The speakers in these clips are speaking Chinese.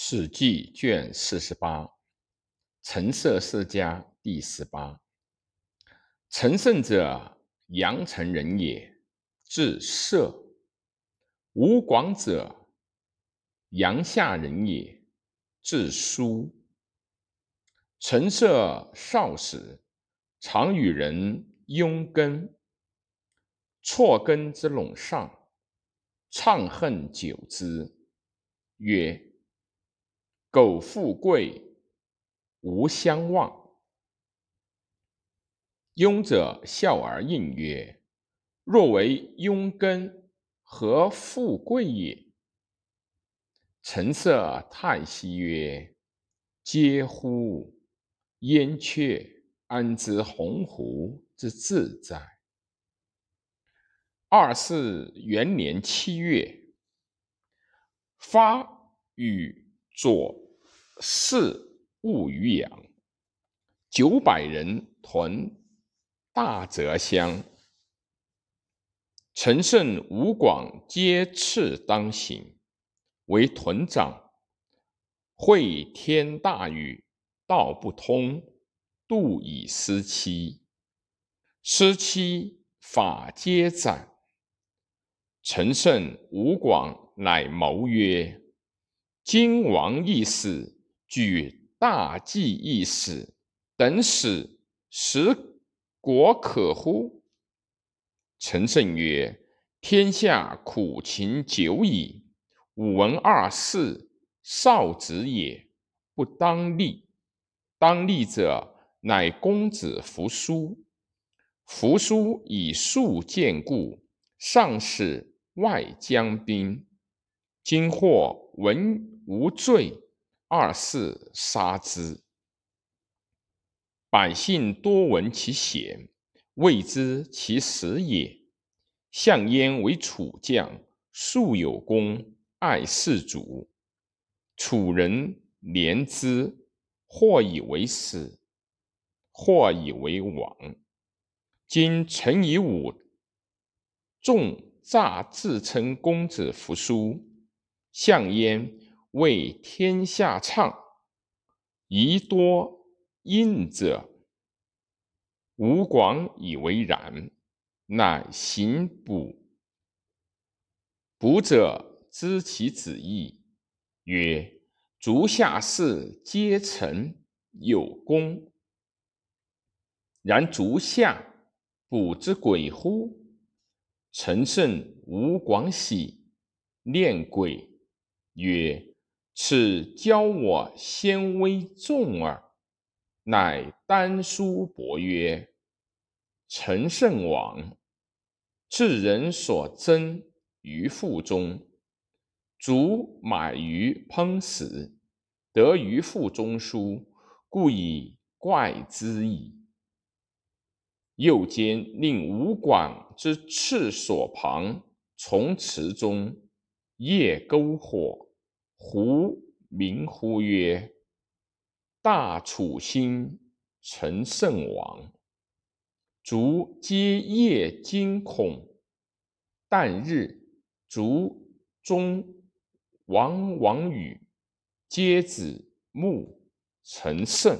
史记卷四十八，陈涉世家第十八。陈胜者，阳城人也，字涉。吴广者，阳夏人也，字叔。陈涉少时，常与人拥耕，错耕之陇上，怅恨久之，曰。苟富贵，无相忘。庸者笑而应曰：“若为庸耕，何富贵也？”陈涉叹息曰：“嗟乎！燕雀安知鸿鹄之志哉？”二世元年七月，发与。左氏务于养，九百人屯大泽乡。陈胜、吴广皆次当行，为屯长。会天大雨，道不通，度以失期。失期，法皆斩。陈胜、吴广乃谋曰。今王一死，举大计一死，等死，使国可乎？陈胜曰：“天下苦秦久矣，吾闻二世少子也，不当立。当立者，乃公子扶苏。扶苏以数见故，上使外将兵。今或闻。”无罪，二世杀之。百姓多闻其贤，未知其实也。项燕为楚将，素有功，爱事主。楚人怜之，或以为死，或以为亡。今陈以武众诈自称公子扶苏，项燕。为天下唱，宜多应者。吴广以为然，乃行卜。卜者知其子意，曰：“足下士皆臣有功，然足下卜之鬼乎？”陈胜、吴广喜，念鬼曰。此教我先威重耳，乃丹书伯曰：“陈胜王，至人所争于腹中，卒买鱼烹食，得于腹中书，故以怪之矣。”又兼令吴广之厕所旁从池中夜篝火。胡明乎曰：“大楚兴，陈胜王，卒皆夜惊恐。旦日，卒中王王宇，皆子穆陈胜。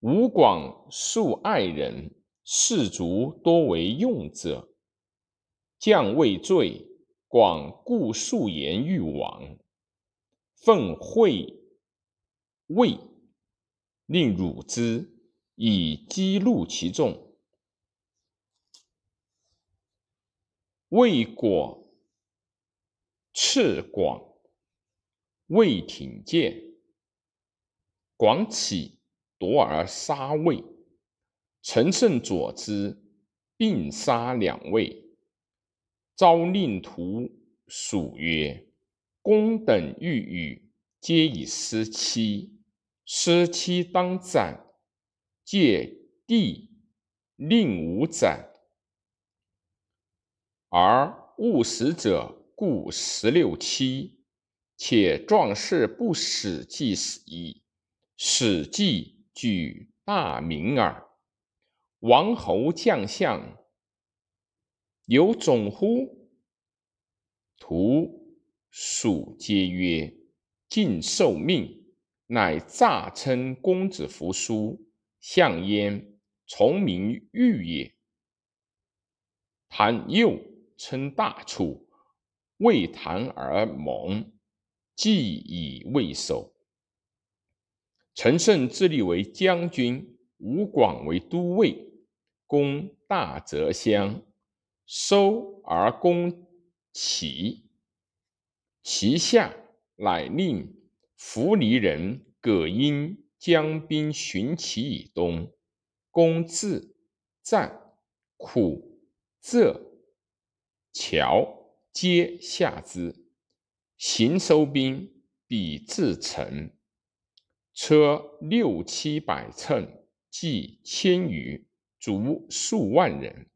吴广素爱人，士卒多为用者，将未罪。”广故数言欲往，奉惠魏，令汝之，以激怒其众。魏果斥广，魏挺剑，广起夺而杀魏。陈胜佐之，并杀两魏。昭令徒属曰：“公等欲与，皆以失期。失期当斩。借地令吾斩。而勿死者，故十六期。且壮士不死，即死矣。死即举大名耳。王侯将相。”有种乎？徒蜀皆曰：“尽受命，乃诈称公子扶苏，相焉，从名玉也。”谈又称大楚，为谈而盟，既以未守。陈胜自立为将军，吴广为都尉，攻大泽乡，收而攻齐。齐下，乃令扶黎人葛婴将兵寻齐以东，攻自、战、苦、浙桥，皆下之。行收兵，彼自城。车六七百乘，计千余，卒数万人。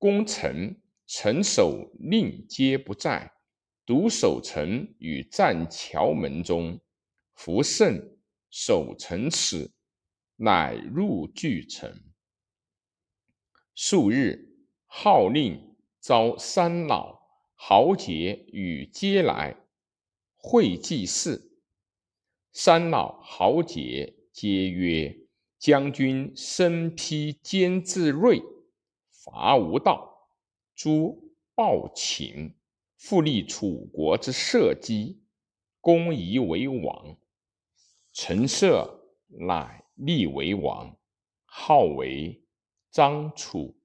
攻城，城守令皆不在，独守城与战桥门中。夫胜，守城此，乃入据城。数日，号令召三老豪杰与皆来，会祭祀。三老豪杰皆曰：“将军身披坚自锐，伐无道，诛暴秦，复立楚国之社稷，公夷为王。陈涉乃立为王，号为张楚。”